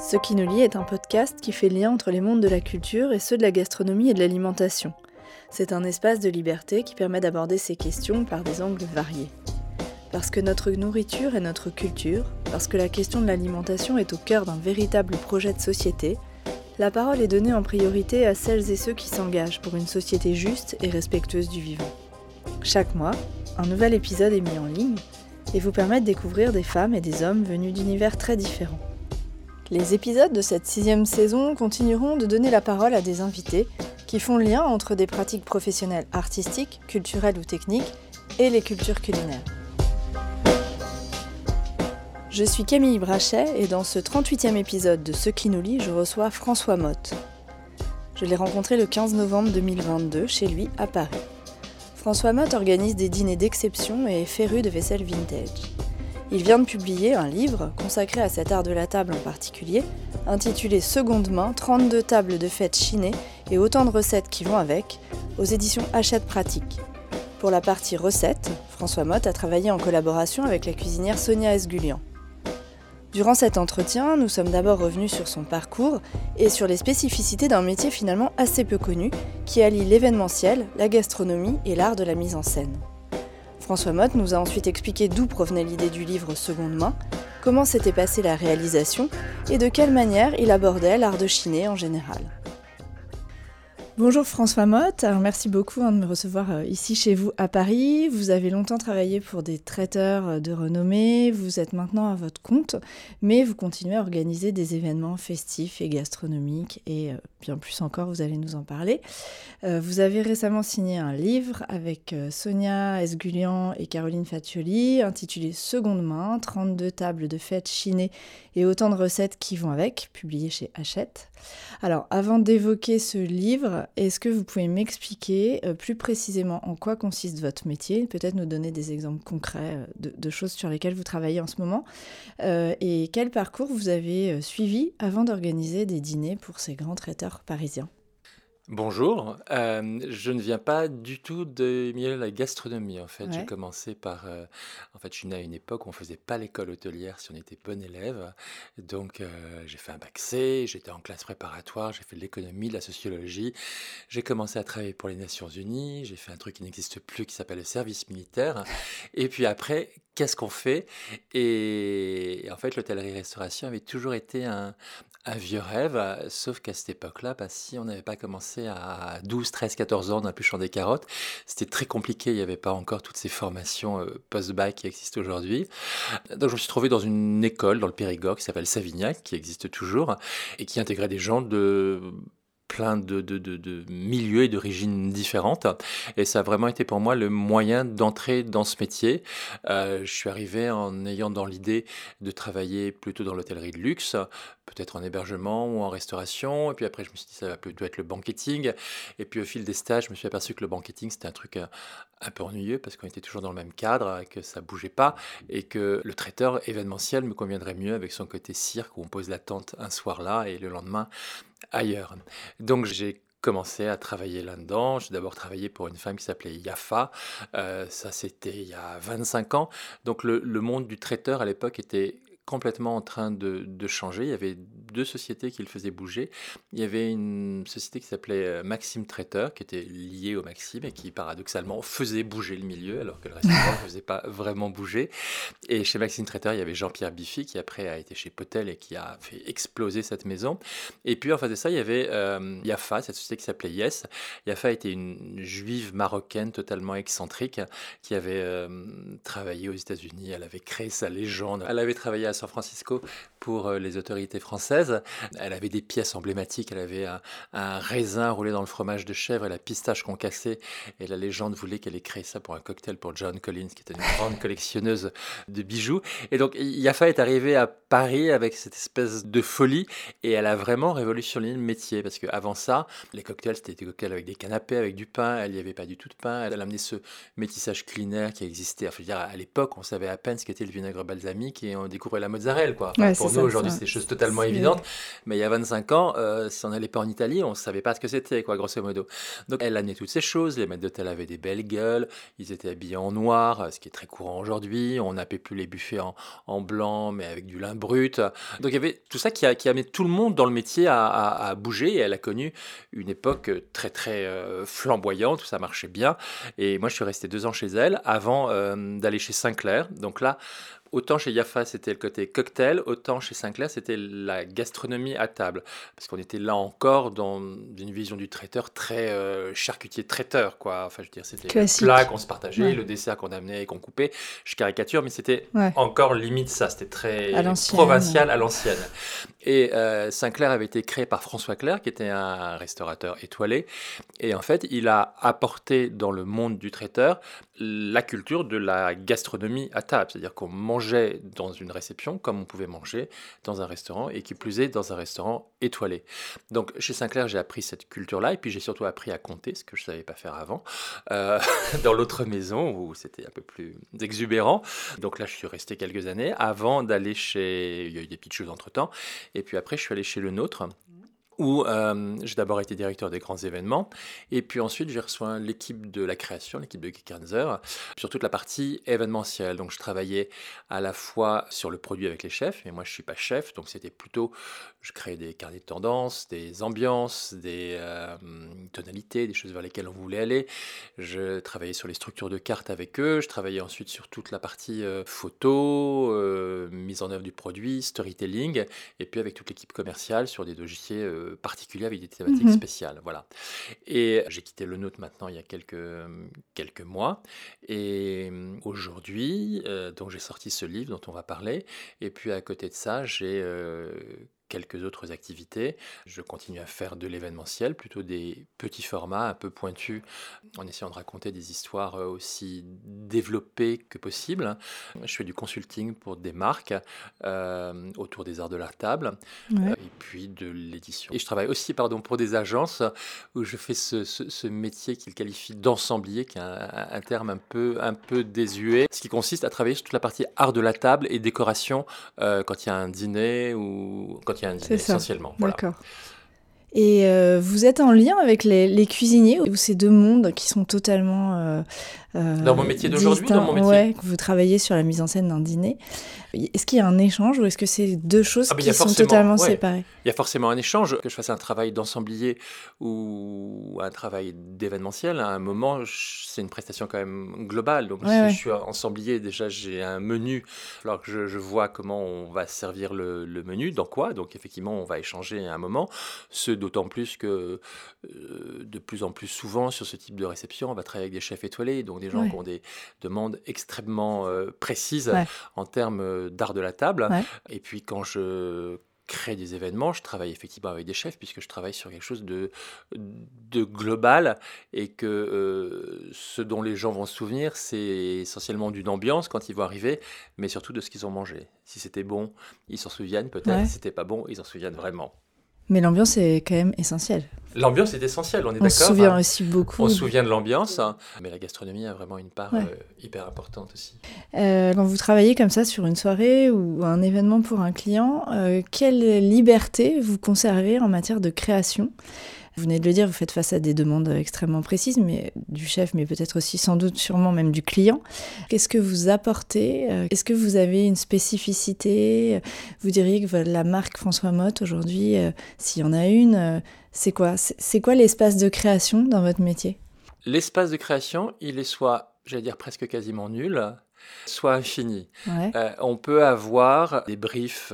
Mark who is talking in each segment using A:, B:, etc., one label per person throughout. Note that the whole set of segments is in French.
A: Ce qui nous lie est un podcast qui fait lien entre les mondes de la culture et ceux de la gastronomie et de l'alimentation. C'est un espace de liberté qui permet d'aborder ces questions par des angles variés. Parce que notre nourriture est notre culture, parce que la question de l'alimentation est au cœur d'un véritable projet de société, la parole est donnée en priorité à celles et ceux qui s'engagent pour une société juste et respectueuse du vivant. Chaque mois, un nouvel épisode est mis en ligne et vous permet de découvrir des femmes et des hommes venus d'univers très différents. Les épisodes de cette sixième saison continueront de donner la parole à des invités qui font lien entre des pratiques professionnelles artistiques, culturelles ou techniques et les cultures culinaires. Je suis Camille Brachet et dans ce 38e épisode de Ce qui nous lie, je reçois François Motte. Je l'ai rencontré le 15 novembre 2022 chez lui à Paris. François Motte organise des dîners d'exception et est féru de vaisselle vintage. Il vient de publier un livre consacré à cet art de la table en particulier, intitulé Seconde main 32 tables de fête chinées et autant de recettes qui vont avec, aux éditions Hachette Pratique. Pour la partie recettes, François Motte a travaillé en collaboration avec la cuisinière Sonia Esgulian. Durant cet entretien, nous sommes d'abord revenus sur son parcours et sur les spécificités d'un métier finalement assez peu connu qui allie l'événementiel, la gastronomie et l'art de la mise en scène. François Motte nous a ensuite expliqué d'où provenait l'idée du livre Seconde main, comment s'était passée la réalisation et de quelle manière il abordait l'art de chiner en général. Bonjour François Motte, merci beaucoup hein, de me recevoir euh, ici chez vous à Paris. Vous avez longtemps travaillé pour des traiteurs euh, de renommée, vous êtes maintenant à votre compte, mais vous continuez à organiser des événements festifs et gastronomiques et euh, bien plus encore, vous allez nous en parler. Vous avez récemment signé un livre avec Sonia Esgulian et Caroline Fatioli intitulé Seconde main, 32 tables de fête chinées et autant de recettes qui vont avec, publié chez Hachette. Alors avant d'évoquer ce livre, est-ce que vous pouvez m'expliquer euh, plus précisément en quoi consiste votre métier? Peut-être nous donner des exemples concrets euh, de, choses sur lesquelles vous travaillez en ce moment euh, et quel parcours vous avez suivi avant d'organiser des dîners pour ces grands traiteurs? Parisiens
B: Bonjour, euh, je ne viens pas du tout de milieu de la gastronomie en fait. J'ai commencé par, euh, en fait, je suis né à une époque où on faisait pas l'école hôtelière si on était bon élève. Donc, euh, j'ai fait un bac C, j'étais en classe préparatoire, j'ai fait de l'économie, de la sociologie. J'ai commencé à travailler pour les Nations Unies, j'ai fait un truc qui n'existe plus qui s'appelle le service militaire. Et puis après, qu'est-ce qu'on fait? Et en fait, l'hôtellerie-restauration avait toujours été un, un vieux rêve, sauf qu'à cette époque-là, bah, si on n'avait pas commencé à 12, 13, 14 ans dans plus des carottes, c'était très compliqué. Il n'y avait pas encore toutes ces formations euh, post-bac qui existent aujourd'hui. Donc je me suis trouvé dans une école dans le Périgord qui s'appelle Savignac, qui existe toujours, et qui intégrait des gens de plein de, de, de, milieux et d'origines différentes. Et ça a vraiment été pour moi le moyen d'entrer dans ce métier. Euh, je suis arrivé en ayant dans l'idée de travailler plutôt dans l'hôtellerie de luxe, peut-être en hébergement ou en restauration. Et puis après, je me suis dit, ça va plutôt être le banqueting. Et puis au fil des stages, je me suis aperçu que le banqueting, c'était un truc euh, un peu ennuyeux parce qu'on était toujours dans le même cadre, que ça bougeait pas et que le traiteur événementiel me conviendrait mieux avec son côté cirque où on pose la tente un soir là et le lendemain ailleurs. Donc j'ai commencé à travailler là-dedans. J'ai d'abord travaillé pour une femme qui s'appelait Yafa. Euh, ça, c'était il y a 25 ans. Donc le, le monde du traiteur à l'époque était complètement en train de, changer. Il y avait deux sociétés qui le faisaient bouger. Il y avait une société qui s'appelait euh, Maxime Traiteur, qui était liée au Maxime et qui paradoxalement faisait bouger le milieu, alors que le restaurant ne faisait pas vraiment bouger. Et chez Maxime Traiteur, il y avait Jean-Pierre Biffy, qui après a été chez Potel et qui a fait exploser cette maison. Et puis en face de ça, il y avait euh, Yafa, cette société qui s'appelait Yes. Yafa était une juive marocaine totalement excentrique qui avait euh, travaillé aux États-Unis. Elle avait créé sa légende. Elle avait travaillé à San Francisco pour euh, les autorités françaises. Elle avait des pièces emblématiques. Elle avait un, raisin roulé dans le fromage de chèvre et la pistache concassée. Et la légende voulait qu'elle ait créé ça pour un cocktail pour John Collins, qui était une grande collectionneuse de bijoux. Et donc, Yafa est arrivée à Paris avec cette espèce de folie et elle a vraiment révolutionné le métier parce qu'avant ça, les cocktails, c'était des cocktails avec des canapés, avec du pain. Elle n'y avait pas du tout de pain. Elle a amené ce métissage culinaire qui existait. Enfin, je veux dire, à l'époque, on savait à peine ce qu'était le vinaigre balsamique et on découvrait la la mozzarella, quoi. pour nous, aujourd'hui, c'est des choses totalement évidentes. Mais il y a 25 ans, euh, si on n'allait pas en Italie, on ne savait pas ce que c'était, quoi, grosso modo. Donc, elle amenait toutes ces choses. Les maîtres d'hôtel avaient des belles gueules. Ils étaient habillés en noir, ce qui est très courant aujourd'hui. On n'appelait plus les buffets en, blanc, mais avec du lin brut. Donc, il y avait tout ça qui a, qui amené tout le monde dans le métier à, bouger. Et elle a connu une époque très, très euh, flamboyante où ça marchait bien. Et moi, je suis resté deux ans chez elle avant euh, d'aller chez Sinclair. Donc là, Autant chez Yafa, c'était le côté cocktail, autant chez Sinclair, c'était la gastronomie à table. Parce qu'on était là encore dans une vision du traiteur très euh, charcutier-traiteur, quoi. Enfin, je veux dire, c'était le plat qu'on se partageait, le dessert qu'on amenait et qu'on coupait. Je caricature, mais c'était encore limite ça. C'était très provincial à l'ancienne. Et euh, Sinclair avait été créé par François Clair, qui était un restaurateur étoilé. Et en fait, il a apporté dans le monde du traiteur la culture de la gastronomie à table. C'est-à-dire qu'on mangeait dans une réception comme on pouvait manger dans un restaurant et qui plus est dans un restaurant étoilé. Donc chez Sinclair, j'ai appris cette culture-là et puis j'ai surtout appris à compter, ce que je ne savais pas faire avant, euh, dans l'autre maison où c'était un peu plus exubérant. Donc là, je suis resté quelques années avant d'aller chez... Il y a eu des petites choses entre-temps. Et puis après, je suis allé chez le nôtre où euh, j'ai d'abord été directeur des grands événements, et puis ensuite j'ai reçu l'équipe de la création, l'équipe de Geekanzer, sur toute la partie événementielle. Donc je travaillais à la fois sur le produit avec les chefs, mais moi je suis pas chef, donc c'était plutôt, je créais des carnets de tendance, des ambiances, des euh, tonalités, des choses vers lesquelles on voulait aller. Je travaillais sur les structures de cartes avec eux, je travaillais ensuite sur toute la partie euh, photo, mise en œuvre du produit, storytelling, et puis avec toute l'équipe commerciale sur des dossiers particulier avec des thématiques mhm. spéciales. Voilà. Et j'ai quitté le nôtre maintenant il y a quelques, quelques mois. Et aujourd'hui, euh, donc j'ai sorti ce livre dont on va parler. Et puis à côté de ça, j'ai euh, quelques autres activités. Je continue à faire de l'événementiel, plutôt des petits formats un peu pointus, en essayant de raconter des histoires euh, aussi développées que possible. Je fais du consulting pour des marques euh, autour des arts de la table euh, et puis de l'édition. Et je travaille aussi pardon, pour des agences où je fais ce, ce, métier qu'ils qualifient d'ensemblier, qui est un, terme un peu, un peu désuet, ce qui consiste à travailler sur toute la partie art de la table et décoration quand il y a un dîner ou quand essentiellement.
A: D'accord. Et euh, vous êtes en lien avec les, cuisiniers ou ces deux mondes qui sont totalement euh,
B: euh, dans mon métier d'aujourd'hui, dans mon métier.
A: Ouais, vous travaillez sur la mise en scène d'un dîner. Est-ce qu'il y a un échange ou est-ce que c'est deux choses ah, qui sont totalement séparées?
B: Il y a forcément un échange. Que je fasse un travail d'ensemblier ou un travail d'événementiel, à un moment, c'est une prestation quand même globale. Donc si je suis ensemblier, déjà j'ai un menu. Alors que je, vois comment on va servir le, menu, dans quoi. Donc effectivement, on va échanger à un moment. Ce d'autant plus que euh, de plus en plus souvent sur ce type de réception, on va travailler avec des chefs étoilés, donc des gens qui ont des demandes extrêmement euh, précises en termes euh, d'art de la table. Et puis quand je crée des événements, je travaille effectivement avec des chefs puisque je travaille sur quelque chose de, de global et que ce dont les gens vont se souvenir, c'est essentiellement d'une ambiance quand ils vont arriver, mais surtout de ce qu'ils ont mangé. Si c'était bon, ils s'en souviennent peut-être. Si c'était pas bon, ils s'en souviennent vraiment.
A: Mais l'ambiance est quand même essentielle.
B: L'ambiance est essentielle, on est d'accord. On
A: se souvient hein. aussi beaucoup.
B: On se souvient de l'ambiance, hein. mais la gastronomie a vraiment une part euh, hyper importante aussi.
A: Euh, quand vous travaillez comme ça sur une soirée ou un événement pour un client, euh, quelle liberté vous conservez en matière de création? Vous venez de le dire, vous faites face à des demandes extrêmement précises, mais du chef, mais peut-être aussi sans doute sûrement même du client. Qu'est-ce que vous apportez euh, Est-ce que vous avez une spécificité Vous diriez que la marque François Motte aujourd'hui, euh, s'il y en a une, euh, c'est quoi C'est quoi l'espace de création dans votre métier?
B: L'espace de création, il est soit, j'allais dire presque quasiment nul, soit infini. on peut avoir des briefs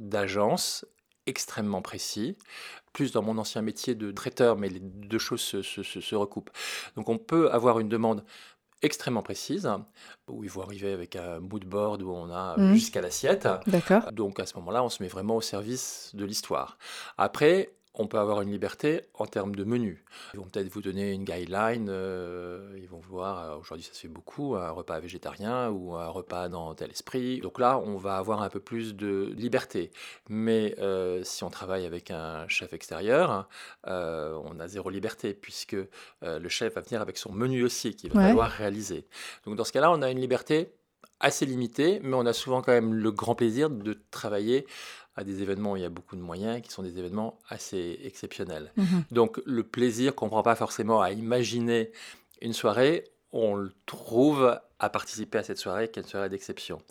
B: d'agence extrêmement précis, plus dans mon ancien métier de traiteur, mais les deux choses se, recoupent. Donc on peut avoir une demande extrêmement précise, où il faut arriver avec un mood board où on a mmh. jusqu'à l'assiette.
A: D'accord.
B: Donc à ce moment-là, on se met vraiment au service de l'histoire. Après, on peut avoir une liberté en termes de menu. Ils vont peut-être vous donner une guideline, euh, ils vont voir, euh, aujourd'hui ça se fait beaucoup, un repas végétarien ou un repas dans tel esprit. Donc là, on va avoir un peu plus de liberté. Mais euh, si on travaille avec un chef extérieur, on a zéro liberté puisque le chef va venir avec son menu aussi qu'il va falloir réaliser. Donc dans ce cas-là, on a une liberté assez limité, mais on a souvent quand même le grand plaisir de travailler à des événements où il y a beaucoup de moyens, qui sont des événements assez exceptionnels. Mhm. Donc le plaisir qu'on ne prend pas forcément à imaginer une soirée, on le trouve à participer à cette soirée qui est une soirée d'exception.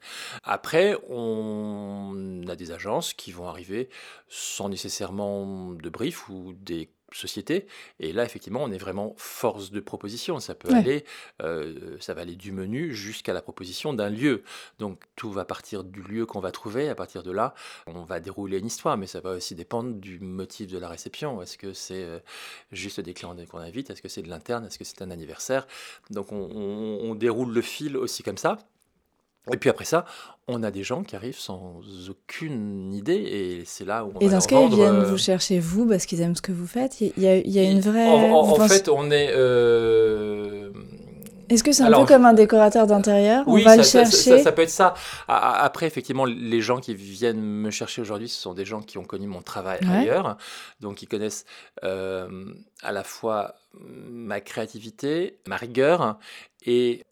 B: Après, on a des agences qui vont arriver sans nécessairement de brief ou des société. Et là, effectivement, on est vraiment force de proposition. Ça peut aller, euh, ça va aller du menu jusqu'à la proposition d'un lieu. Donc tout va partir du lieu qu'on va trouver. À partir de là, on va dérouler une histoire, mais ça va aussi dépendre du motif de la réception. Est-ce que c'est euh, juste des clients qu'on invite? Est-ce que c'est de l'interne? Est-ce que c'est un anniversaire? Donc on déroule le fil aussi comme ça. Et puis après ça, on a des gens qui arrivent sans aucune idée et c'est là où on
A: et dans ce cas, ils viennent vous chercher vous parce qu'ils aiment ce que vous faites. Il y a, il y a une vraie.
B: En, fait, on est. Euh,
A: Est-ce que c'est un peu comme un décorateur d'intérieur?
B: Oui, on va ça, le chercher. Ça, peut être ça. Après, effectivement, les gens qui viennent me chercher aujourd'hui, ce sont des gens qui ont connu mon travail ailleurs, donc ils connaissent euh, à la fois ma créativité, ma rigueur et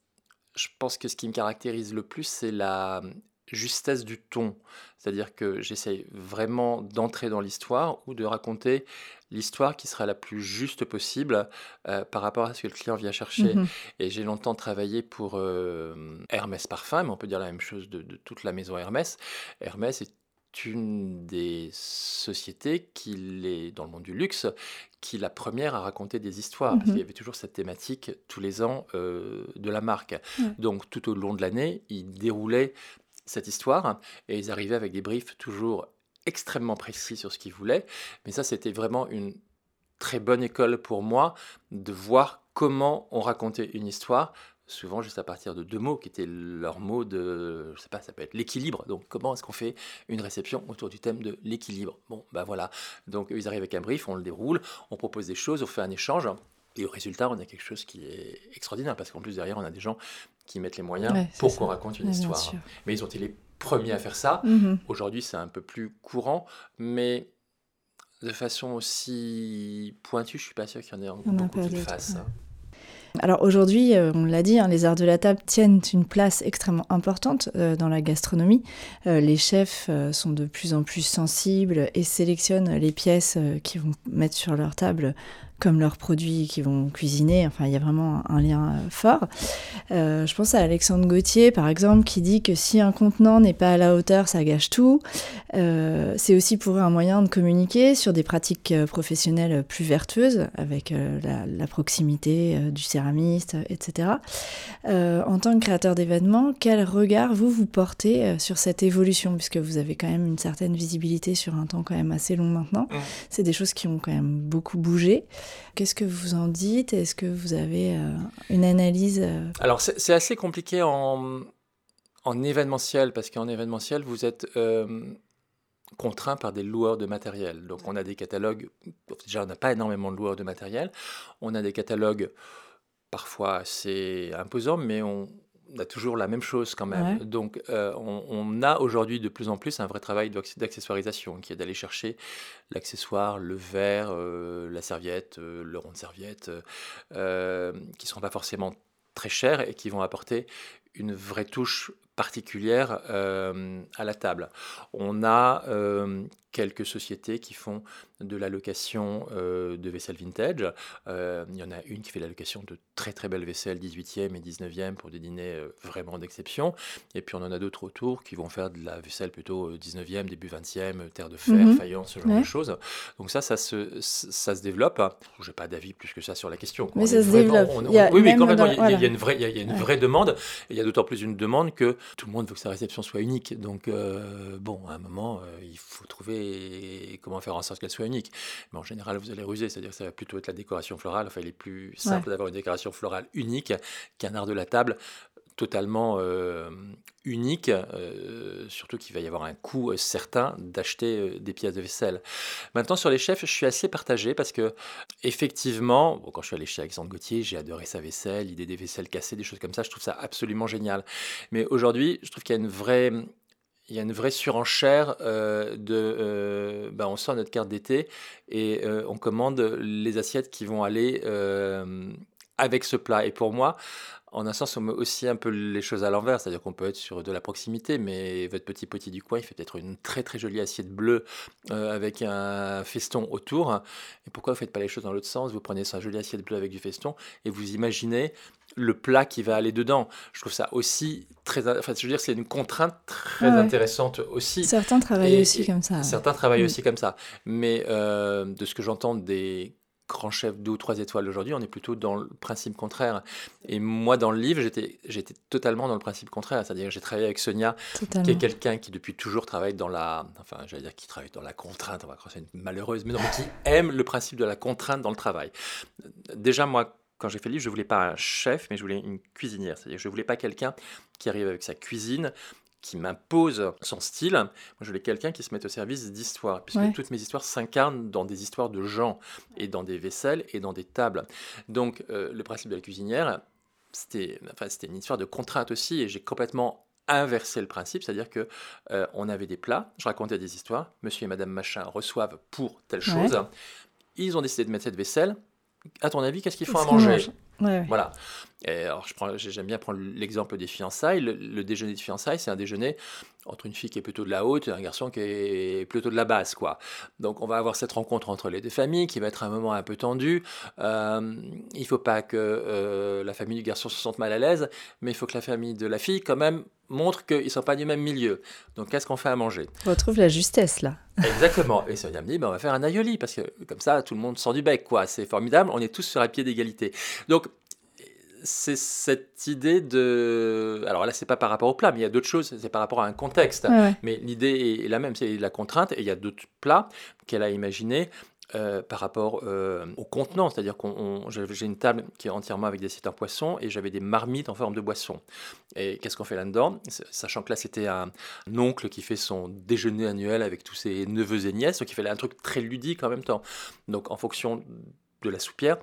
B: je pense que ce qui me caractérise le plus, c'est la justesse du ton. C'est-à-dire que j'essaye vraiment d'entrer dans l'histoire ou de raconter l'histoire qui sera la plus juste possible euh, par rapport à ce que le client vient chercher. Mmh Et j'ai longtemps travaillé pour euh, Hermès Parfum, mais on peut dire la même chose de, de toute la maison Hermès. Hermès est une des sociétés qui est dans le monde du luxe, qui est la première à raconter des histoires. Parce qu'il y mmh avait toujours cette thématique tous les ans euh, de la marque. Donc tout au long de l'année, ils déroulaient cette histoire et ils arrivaient avec des briefs toujours extrêmement précis sur ce qu'ils voulaient. Mais ça, c'était vraiment une très bonne école pour moi de voir comment on racontait une histoire souvent juste à partir de deux mots qui étaient leurs mots de, je sais pas, ça peut être l'équilibre. Donc comment est-ce qu'on fait une réception autour du thème de l'équilibre? Bon, ben voilà. Donc ils arrivent avec un brief, on le déroule, on propose des choses, on fait un échange. Et au résultat, on a quelque chose qui est extraordinaire parce qu'en plus derrière, on a des gens qui mettent les moyens pour qu'on raconte une histoire. Mais ils ont été les premiers à faire ça. Mm-hmm. Aujourd'hui, c'est un peu plus courant, mais de façon aussi pointue, je suis pas sûr qu'il y en ait beaucoup qui le fassent.
A: Alors aujourd'hui, euh, on l'a dit, hein, les arts de la table tiennent une place extrêmement importante euh, dans la gastronomie. Euh, les chefs sont de plus en plus sensibles et sélectionnent les pièces qu'ils vont mettre sur leur table comme leurs produits qui vont cuisiner. Enfin, il y a vraiment un lien euh, fort. Euh, je pense à Alexandre Gauthier, par exemple, qui dit que si un contenant n'est pas à la hauteur, ça gâche tout. Euh, c'est aussi pour eux un moyen de communiquer sur des pratiques professionnelles plus vertueuses, avec la, proximité du céramiste, etc. en tant que créateur d'événements, quel regard vous vous portez sur cette évolution, puisque vous avez quand même une certaine visibilité sur un temps quand même assez long maintenant. Mmh. C'est des choses qui ont quand même beaucoup bougé. Qu'est-ce que vous en dites? Est-ce que vous avez euh, une analyse euh?
B: Alors, c'est assez compliqué en, en événementiel, parce qu'en événementiel, vous êtes euh, contraint par des loueurs de matériel. Donc, on a des catalogues, déjà, on n'a pas énormément de loueurs de matériel. On a des catalogues parfois assez imposants, mais on, on a toujours la même chose quand même. Donc, euh, on, a aujourd'hui de plus en plus un vrai travail d'accessoirisation, qui est d'aller chercher l'accessoire, le verre, euh, la serviette, euh, le rond de serviette, qui ne sont pas forcément très chers et qui vont apporter une vraie touche particulière à la table. On a quelques sociétés qui font de la location euh, de vaisselle vintage. Euh, il y en a une qui fait la location de très très belles vaisselles 18e et 19e pour des dîners euh, vraiment d'exception. Et puis on en a d'autres autour qui vont faire de la vaisselle plutôt 19e, début 20e, terre de fer, mhm. faïence, ce genre de choses. Donc ça, ça se, ça se développe. Je n'ai pas d'avis plus que ça sur la question.
A: Mais ça se développe.
B: oui, quand même, il, y a, une vraie, il y a, une vraie demande. Et il y a d'autant plus une demande que tout le monde veut que sa réception soit unique. Donc bon, à un moment, il faut trouver comment faire en sorte qu'elle soit unique. Mais en général, vous allez ruser, c'est-à-dire que ça va plutôt être la décoration florale. Enfin, il est plus simple d'avoir une décoration florale unique qu'un art de la table totalement euh, unique, euh, surtout qu'il va y avoir un coût euh, certain d'acheter des pièces de vaisselle. Maintenant, sur les chefs, je suis assez partagé parce que, effectivement, quand je suis allé chez Alexandre Gauthier, j'ai adoré sa vaisselle, l'idée des vaisselles cassées, des choses comme ça, je trouve ça absolument génial. Mais aujourd'hui, je trouve qu'il y a une vraie il y a une vraie surenchère de. Ben, on sort notre carte d'été et on commande les assiettes qui vont aller avec ce plat. Et pour moi, en un sens, on met aussi un peu les choses à l'envers, c'est-à-dire qu'on peut être sur de la proximité, mais votre petit potier du coin, il fait peut-être une très très jolie assiette bleue euh, avec un feston autour. Et pourquoi vous ne faites pas les choses dans l'autre sens? Vous prenez sa jolie assiette bleue avec du feston et vous imaginez le plat qui va aller dedans. Je trouve ça aussi très. Enfin, je veux dire, c'est une contrainte très intéressante aussi.
A: Certains travaillent aussi comme ça.
B: Certains travaillent mm. aussi comme ça. Mais euh, de ce que j'entends des grands chefs deux ou trois étoiles aujourd'hui, on est plutôt dans le principe contraire. Et moi, dans le livre, j'étais, j'étais totalement dans le principe contraire. C'est-à-dire j'ai travaillé avec Sonia, qui est quelqu'un qui depuis toujours travaille dans la, enfin, j'allais dire qui travaille dans la contrainte, on va croire c'est une malheureuse, mais non, qui aime le principe de la contrainte dans le travail. Déjà, moi, quand j'ai fait le livre, je voulais pas un chef, mais je voulais une cuisinière. C'est-à-dire, je voulais pas quelqu'un qui arrive avec sa cuisine, qui m'impose son style. Moi, je voulais quelqu'un qui se mette au service d'histoires, puisque toutes mes histoires s'incarnent dans des histoires de gens, et dans des vaisselles, et dans des tables. Donc, euh, le principe de la cuisinière, c'était enfin, une histoire de contrainte aussi, et j'ai complètement inversé le principe, c'est-à-dire que euh, on avait des plats, je racontais des histoires, monsieur et madame machin reçoivent pour telle chose, ils ont décidé de mettre cette vaisselle, à ton avis, qu'est-ce qu'il faut à manger? Voilà. Alors, j'aime bien prendre l'exemple des fiançailles. Le, déjeuner de fiançailles, c'est un déjeuner entre une fille qui est plutôt de la haute et un garçon qui est plutôt de la basse, quoi. Donc, on va avoir cette rencontre entre les deux familles qui va être un moment un peu tendu. Euh, il ne faut pas que euh, la famille du garçon se sente mal à l'aise, mais il faut que la famille de la fille, quand même, montre qu'ils ne sont pas du même milieu. Donc, qu'est-ce qu'on fait à manger?
A: On retrouve la justesse, là.
B: Exactement. Et Sonia me dit, ben, on va faire un aioli, parce que comme ça, tout le monde sort du bec, quoi. C'est formidable, on est tous sur un pied d'égalité. Donc, c'est cette idée de. Alors là, c'est pas par rapport au plat, mais il y a d'autres choses, c'est par rapport à un contexte. Mais l'idée est la même, c'est la contrainte, et il y a d'autres plats qu'elle a imaginés euh, par rapport euh, au contenant, c'est-à-dire que j'ai une table qui est entièrement avec des assiettes en poisson et j'avais des marmites en forme de boisson. Et qu'est-ce qu'on fait là-dedans? Sachant que là c'était un, oncle qui fait son déjeuner annuel avec tous ses neveux et nièces, donc il fait un truc très ludique en même temps. Donc en fonction de la soupière,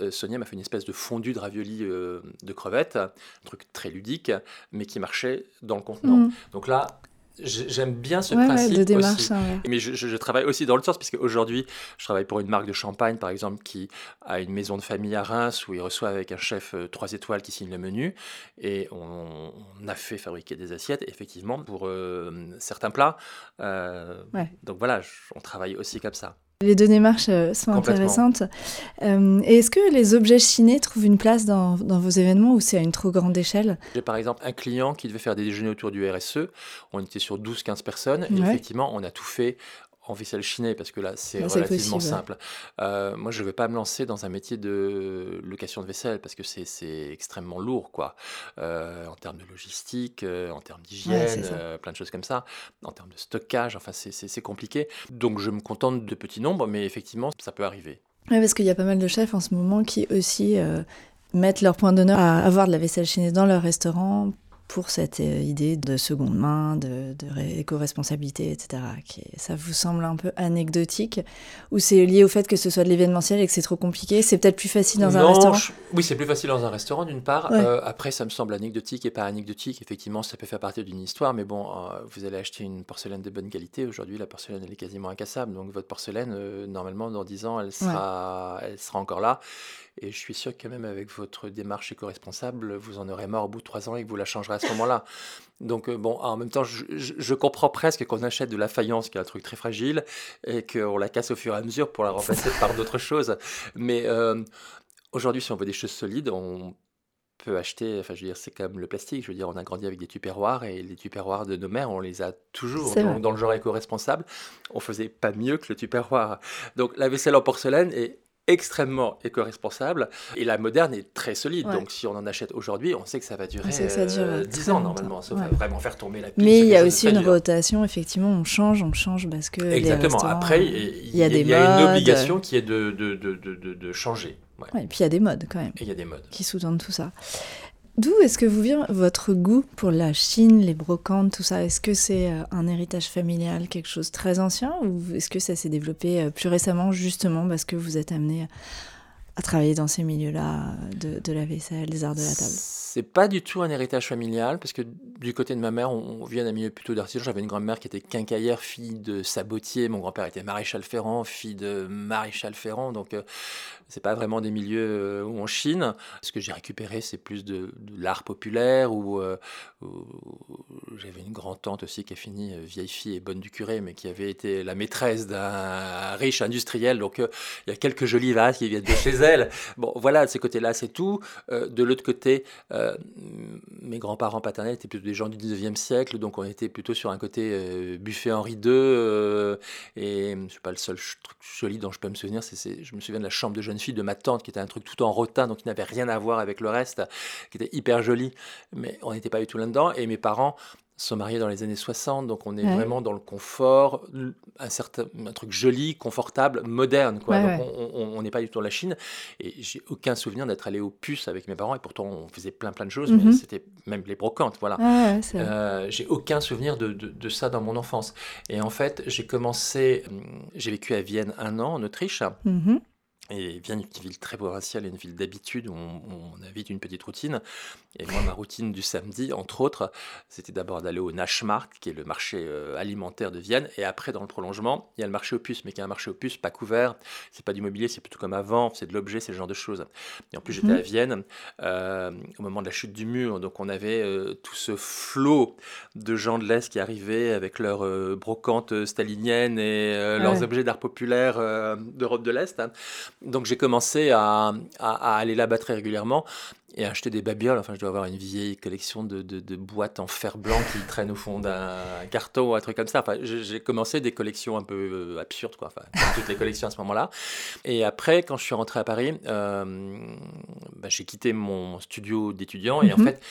B: euh, Sonia m'a fait une espèce de fondu de ravioli de crevettes, un truc très ludique, mais qui marchait dans le contenant. Mmh. Donc là, J'aime bien ce principe de démarche, aussi. Hein, Mais je, travaille aussi dans le sens, puisque aujourd'hui, je travaille pour une marque de champagne, par exemple, qui a une maison de famille à Reims, où il reçoit avec un chef euh, trois étoiles qui signe le menu. Et on, a fait fabriquer des assiettes, effectivement, pour euh, certains plats. Euh, donc voilà, on travaille aussi comme ça.
A: Les deux démarches sont intéressantes. Euh, est-ce que les objets chinés trouvent une place dans, vos événements ou c'est à une trop grande échelle?
B: J'ai par exemple un client qui devait faire des déjeuners autour du RSE. On était sur 12-15 personnes et effectivement, on a tout fait en vaisselle chinée parce que là c'est relativement simple. Euh, moi je ne vais pas me lancer dans un métier de location de vaisselle parce que c'est extrêmement lourd quoi. Euh, en termes de logistique, euh, en termes d'hygiène, plein de choses comme ça, en termes de stockage, enfin c'est compliqué. Donc je me contente de petits nombres mais effectivement ça peut arriver.
A: Oui parce qu'il y a pas mal de chefs en ce moment qui aussi mettent leur point d'honneur à avoir de la vaisselle chinée dans leur restaurant pour cette euh, idée de seconde main, de, éco-responsabilité, etc. Qui, ça vous semble un peu anecdotique Ou c'est lié au fait que ce soit de l'événementiel et que c'est trop compliqué? C'est peut-être plus facile dans un restaurant?
B: Oui, c'est plus facile dans un restaurant d'une part. Euh, après, ça me semble anecdotique et pas anecdotique. Effectivement, ça peut faire partie d'une histoire, mais bon, euh, vous allez acheter une porcelaine de bonne qualité. Aujourd'hui, la porcelaine, elle est quasiment incassable. Donc, votre porcelaine, normalement, dans 10 ans, elle sera, elle sera encore là. Et je suis sûr que même avec votre démarche éco-responsable, vous en aurez marre au bout de trois ans et que vous la changerez à ce moment-là. Donc, euh, bon, en même temps, je, comprends presque qu'on achète de la faïence, qui est un truc très fragile, et qu'on la casse au fur et à mesure pour la remplacer par d'autres choses. Mais euh, aujourd'hui, si on veut des choses solides, on peut acheter, enfin je veux dire, c'est comme le plastique, je veux dire, on a grandi avec des tupperwares et les tupperwares de nos mères, on les a toujours. Donc, dans le genre éco-responsable, on faisait pas mieux que le tupperware. Donc la vaisselle en porcelaine est extrêmement éco-responsable et la moderne est très solide. Donc si on en achète aujourd'hui, on sait que ça va durer ça 10 euh, ans normalement. Ça va vraiment faire tomber la pile.
A: Mais il y a aussi une rotation, effectivement, on change, on change parce que.
B: Exactement. Après, il y, a, des y a une obligation qui est de, de, de, de, changer.
A: et puis il y a des modes quand même.
B: Et il y a des modes.
A: Qui sous-tendent tout ça. D'où est-ce que vous vient votre goût pour la Chine, les brocantes, tout ça? Est-ce que c'est euh, un héritage familial, quelque chose de très ancien, ou est-ce que ça s'est développé euh, plus récemment, justement parce que vous êtes amené à travailler dans ces milieux-là de, de la vaisselle, des arts de la table?
B: C'est pas du tout un héritage familial, parce que du côté de ma mère, on, vient d'un milieu plutôt d'artisan. J'avais une grand-mère qui était quincaillère, fille de sabotier. Mon grand-père était maréchal ferrand, fille de maréchal ferrand. Donc, euh, c'est pas vraiment des milieux euh, où on chine. Ce que j'ai récupéré, c'est plus de, l'art populaire, euh, j'avais une grand-tante aussi qui a fini vieille fille et bonne du curé, mais qui avait été la maîtresse d'un riche industriel. Donc, il y a quelques jolies vases qui viennent de chez elle. Bon, voilà, de ces côtés-là, c'est tout. de l'autre côté, euh, mes grands-parents paternels étaient plutôt des gens du 19e siècle, donc on était plutôt sur un côté euh, buffet Henri II. Euh, et je suis pas le seul truc joli dont je peux me souvenir. c'est je me souviens de la chambre de jeune fille de ma tante, qui était un truc tout en rotin, donc qui n'avait rien à voir avec le reste, qui était hyper joli. Mais on n'était pas du tout là-dedans. Et mes parents sont mariés dans les années 60, donc on est vraiment dans le confort, un certain un truc joli, confortable, moderne. Quoi. on n'est pas du tout dans la Chine. Et j'ai aucun souvenir d'être allé aux puces avec mes parents, et pourtant on faisait plein plein de choses, mais mhm. c'était même les brocantes. Voilà. Euh, j'ai aucun souvenir de, de, ça dans mon enfance. Et en fait, j'ai commencé, hum, j'ai vécu à Vienne un an, en Autriche. Mhm. Et Vienne, une ville très provinciale et une ville d'habitude où on, on, a vite une petite routine. Et moi, ma routine du samedi, entre autres, c'était d'abord d'aller au Naschmarkt, qui est le marché euh, alimentaire de Vienne. Et après, dans le prolongement, il y a le marché aux puces, mais qui est un marché aux puces pas couvert. C'est pas d'immobilier, c'est plutôt comme avant, c'est de l'objet, c'est ce genre de choses. Et en plus, j'étais à mhm. Vienne euh, au moment de la chute du mur. Donc, on avait euh, tout ce flot de gens de l'Est qui arrivaient avec leurs brocantes staliniennes et leurs objets d'art populaire d'Europe de l'Est. Donc, j'ai commencé à, à aller là-bas très régulièrement et acheter des babioles. Enfin, je dois avoir une vieille collection de, de, boîtes en fer blanc qui traînent au fond d'un carton ou un truc comme ça. Enfin, j'ai commencé des collections un peu euh, absurdes, quoi. Enfin, toutes les collections à ce moment-là. Et après, quand je suis rentré à Paris, euh, bah, j'ai quitté mon studio d'étudiant. Et en mhm. fait,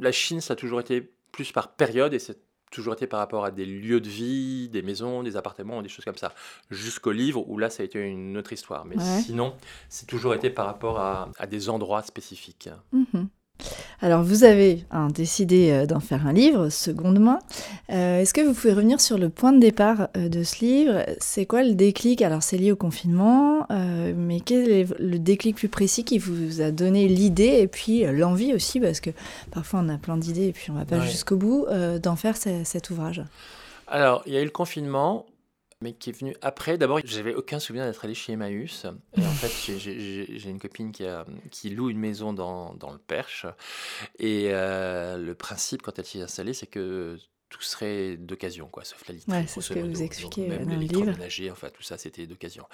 B: la Chine, ça a toujours été plus par période et c'est toujours été par rapport à des lieux de vie, des maisons, des appartements, des choses comme ça, jusqu'au livre où là ça a été une autre histoire. Mais sinon, c'est toujours été par rapport à, des endroits spécifiques.
A: Mhm. Alors vous avez hein, décidé euh, d'en faire un livre, seconde main. Euh, est-ce que vous pouvez revenir sur le point de départ euh, de ce livre? C'est quoi le déclic? Alors c'est lié au confinement, mais quel est le déclic plus précis qui vous a donné l'idée et puis l'envie aussi, parce que parfois on a plein d'idées et puis on va pas jusqu'au bout, d'en faire cet ouvrage.
B: Alors il y a eu le confinement, mais qui est venu après. D'abord, j'avais aucun souvenir d'être allé chez Emmaüs. Et en fait, j'ai une copine qui, a, qui loue une maison dans, dans le Perche. Et euh, le principe, quand elle s'y est installée, c'est que tout serait d'occasion, quoi, sauf la literie.
A: Ouais, c'est ce que vous expliquez
B: même
A: dans
B: le
A: livre.
B: enfin tout ça, c'était d'occasion.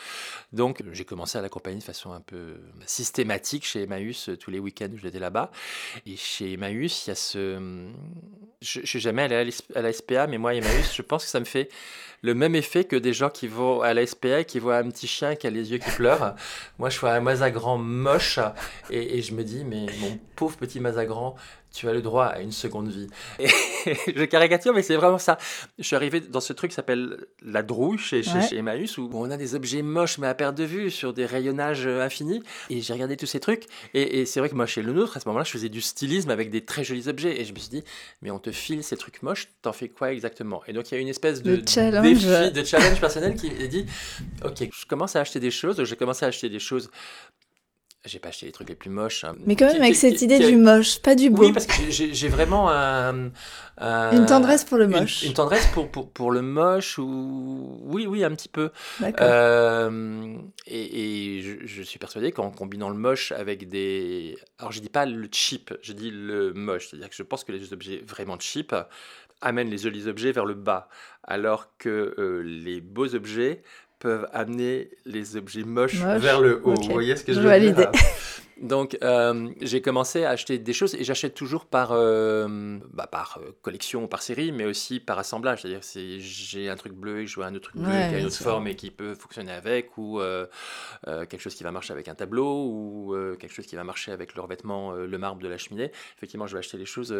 B: Donc j'ai commencé à l'accompagner de façon un peu systématique chez Emmaüs tous les week-ends où j'étais là-bas. Et chez Emmaüs, il y a ce... Je ne suis jamais allé à la SPA, mais moi, Emmaüs, je pense que ça me fait le même effet que des gens qui vont à la SPA et qui voient un petit chien qui a les yeux qui pleurent. Moi, je vois un mazagran moche et, et je me dis, mais mon pauvre petit mazagran, tu as le droit à une seconde vie. Et je caricature, mais c'est vraiment ça. Je suis arrivé dans ce truc qui s'appelle la drouille chez, chez, Emmaüs, où on a des objets moches, mais à perte de vue, sur des rayonnages euh, infinis. Et j'ai regardé tous ces trucs. Et, c'est vrai que moi, chez le nôtre, à ce moment-là, je faisais du stylisme avec des très jolis objets. Et je me suis dit, mais on te file ces trucs moches, t'en fais quoi exactement? Et donc, il y a une espèce de
A: challenge.
B: défi, de challenge personnel qui est dit, ok, je commence à acheter des choses. J'ai commencé à acheter des choses j'ai pas acheté les trucs les plus moches. Hein.
A: Mais quand même avec cette idée du moche, pas du beau.
B: Oui, parce que j'ai vraiment un,
A: une tendresse pour le moche.
B: Une, tendresse pour, pour, pour, le moche, ou oui, oui, un petit peu. Euh, et, je, je, suis persuadé qu'en combinant le moche avec des... Alors je dis pas le cheap, je dis le moche. C'est-à-dire que je pense que les objets vraiment cheap amènent les jolis objets vers le bas, alors que euh, les beaux objets peuvent amener les objets moches vers le haut. Vous voyez ce que je, veux dire? Donc, euh, j'ai commencé à acheter des choses et j'achète toujours par, euh, bah, par euh, collection ou par série, mais aussi par assemblage. C'est-à-dire que j'ai un truc bleu et je vois un autre truc bleu qui a une autre forme et qui peut fonctionner avec, ou quelque chose qui va marcher avec un tableau, ou quelque chose qui va marcher avec le revêtement, le marbre de la cheminée. Effectivement, je vais acheter les choses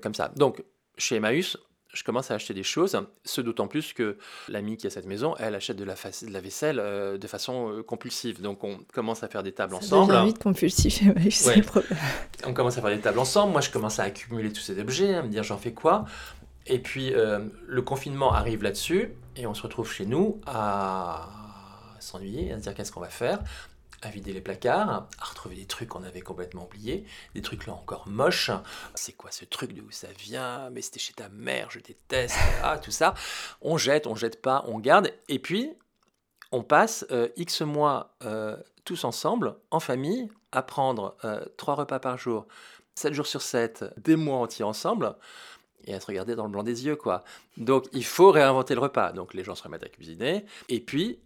B: comme ça. Donc, chez Emmaüs, je commence à acheter des choses, ce d'autant plus que l'amie qui a cette maison, elle achète de la, de la vaisselle euh, de façon euh, compulsive. Donc on commence à faire des tables
A: ça
B: ensemble.
A: vite compulsif, ouais. le problème.
B: On commence à faire des tables ensemble. Moi, je commence à accumuler tous ces objets, à me dire j'en fais quoi? Et puis euh, le confinement arrive là-dessus et on se retrouve chez nous à s'ennuyer, à se dire qu'est-ce qu'on va faire? À vider les placards, à retrouver des trucs qu'on avait complètement oubliés, des trucs là encore moches. C'est quoi ce truc, de où ça vient? Mais c'était chez ta mère, je déteste, ah, tout ça. On jette, on jette pas, on garde. Et puis, on passe euh, X mois euh, tous ensemble, en famille, à prendre euh, trois repas par jour, 7 jours sur 7, des mois entiers ensemble et à se regarder dans le blanc des yeux, quoi. Donc, il faut réinventer le repas. Donc, les gens se remettent à cuisiner. Et puis,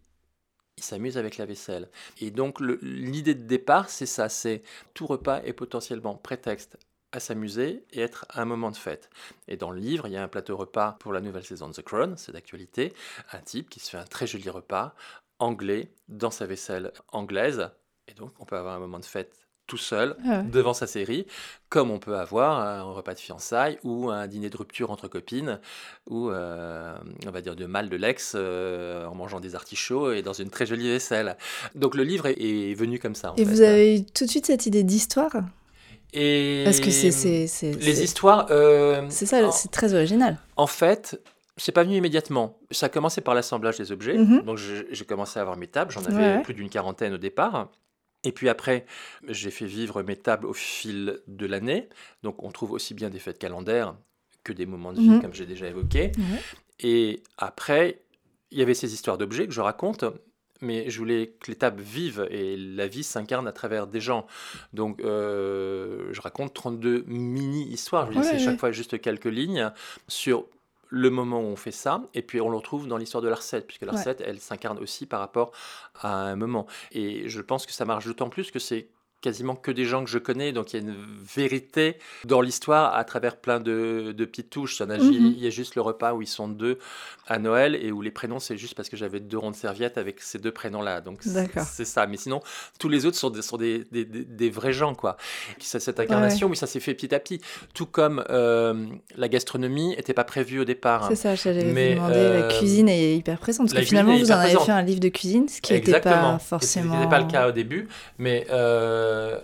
B: ils s'amusent avec la vaisselle. Et donc l'idée de départ, c'est ça, c'est tout repas est potentiellement prétexte à s'amuser et être un moment de fête. Et dans le livre, il y a un plateau repas pour la nouvelle saison de The Crown, c'est d'actualité, un type qui se fait un très joli repas anglais dans sa vaisselle anglaise. Et donc on peut avoir un moment de fête tout seul ah devant sa série, comme on peut avoir un repas de fiançailles ou un dîner de rupture entre copines, ou euh, on va dire de mal de l'ex euh, en mangeant des artichauts et dans une très jolie vaisselle. Donc le livre est, venu comme ça.
A: et vous avez eu tout de suite cette idée d'histoire?
B: Et
A: Parce que c'est...
B: Les histoires... Euh,
A: c'est ça, c'est très original.
B: En fait, c'est pas venu immédiatement. Ça a commencé par l'assemblage des objets. Mm-hmm. Donc j'ai commencé à avoir mes tables. J'en avais plus d'une quarantaine au départ. Et puis après, j'ai fait vivre mes tables au fil de l'année. Donc on trouve aussi bien des fêtes calendaires que des moments de vie, mhm. comme j'ai déjà évoqué. Et après, il y avait ces histoires d'objets que je raconte, mais je voulais que les tables vivent et la vie s'incarne à travers des gens. Donc, euh, je raconte 32 mini-histoires. Je c'est chaque fois juste quelques lignes sur le moment où on fait ça, et puis on le retrouve dans l'histoire de la recette, puisque la recette, elle s'incarne aussi par rapport à un moment. Et je pense que ça marche d'autant plus que c'est quasiment que des gens que je connais, donc il y a une vérité dans l'histoire à travers plein de, petites touches. Il y, mhm. il y, a juste le repas où ils sont deux à Noël et où les prénoms, c'est juste parce que j'avais deux ronds de serviettes avec ces deux prénoms-là. Donc c'est ça. Mais sinon, tous les autres sont des, sont des, des, des vrais gens, quoi. Ça, cette incarnation, oui, ça s'est fait petit à petit. Tout comme euh, la gastronomie n'était pas prévue au départ.
A: C'est ça, j'allais vous demander. la euh, cuisine est hyper présente. Parce que finalement, vous en avez fait un livre de cuisine, ce qui n'était pas forcément. Ce
B: n'était pas le cas au début. Mais. Euh, euh,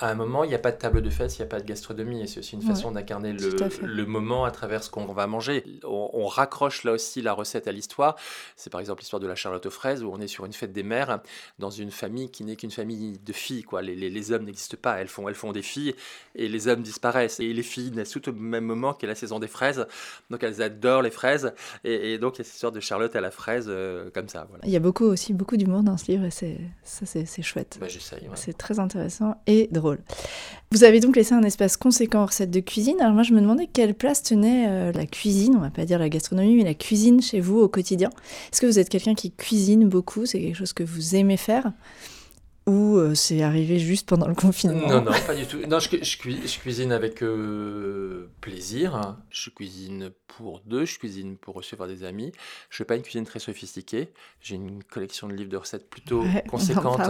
B: à un moment, il n'y a pas de table de fête, il n'y a pas de gastronomie. Et c'est aussi une façon d'incarner le, le, moment à travers ce qu'on va manger. On, raccroche là aussi la recette à l'histoire. C'est par exemple l'histoire de la Charlotte aux fraises, où on est sur une fête des mères, dans une famille qui n'est qu'une famille de filles. Quoi. Les, les, hommes n'existent pas, elles font, elles font des filles, et les hommes disparaissent. Et les filles naissent tout au même moment qu'est la saison des fraises. Donc elles adorent les fraises. Et, donc il y a cette histoire de Charlotte à la fraise, euh, comme ça. Voilà.
A: Il y a beaucoup aussi, beaucoup d'humour dans ce livre, et c'est, ça c'est, chouette.
B: Bah, j'essaye.
A: C'est très intéressant et drôle. Vous avez donc laissé un espace conséquent aux recettes de cuisine. Alors moi, je me demandais quelle place tenait euh, la cuisine, on va pas dire la gastronomie, mais la cuisine chez vous au quotidien. Est-ce que vous êtes quelqu'un qui cuisine beaucoup? C'est quelque chose que vous aimez faire? Ou euh, c'est arrivé juste pendant le confinement
B: Non, non, pas du tout. Non, je, je, cuisine avec euh, plaisir. Je cuisine pour deux, je cuisine pour recevoir des amis. Je fais pas une cuisine très sophistiquée. J'ai une collection de livres de recettes plutôt conséquente,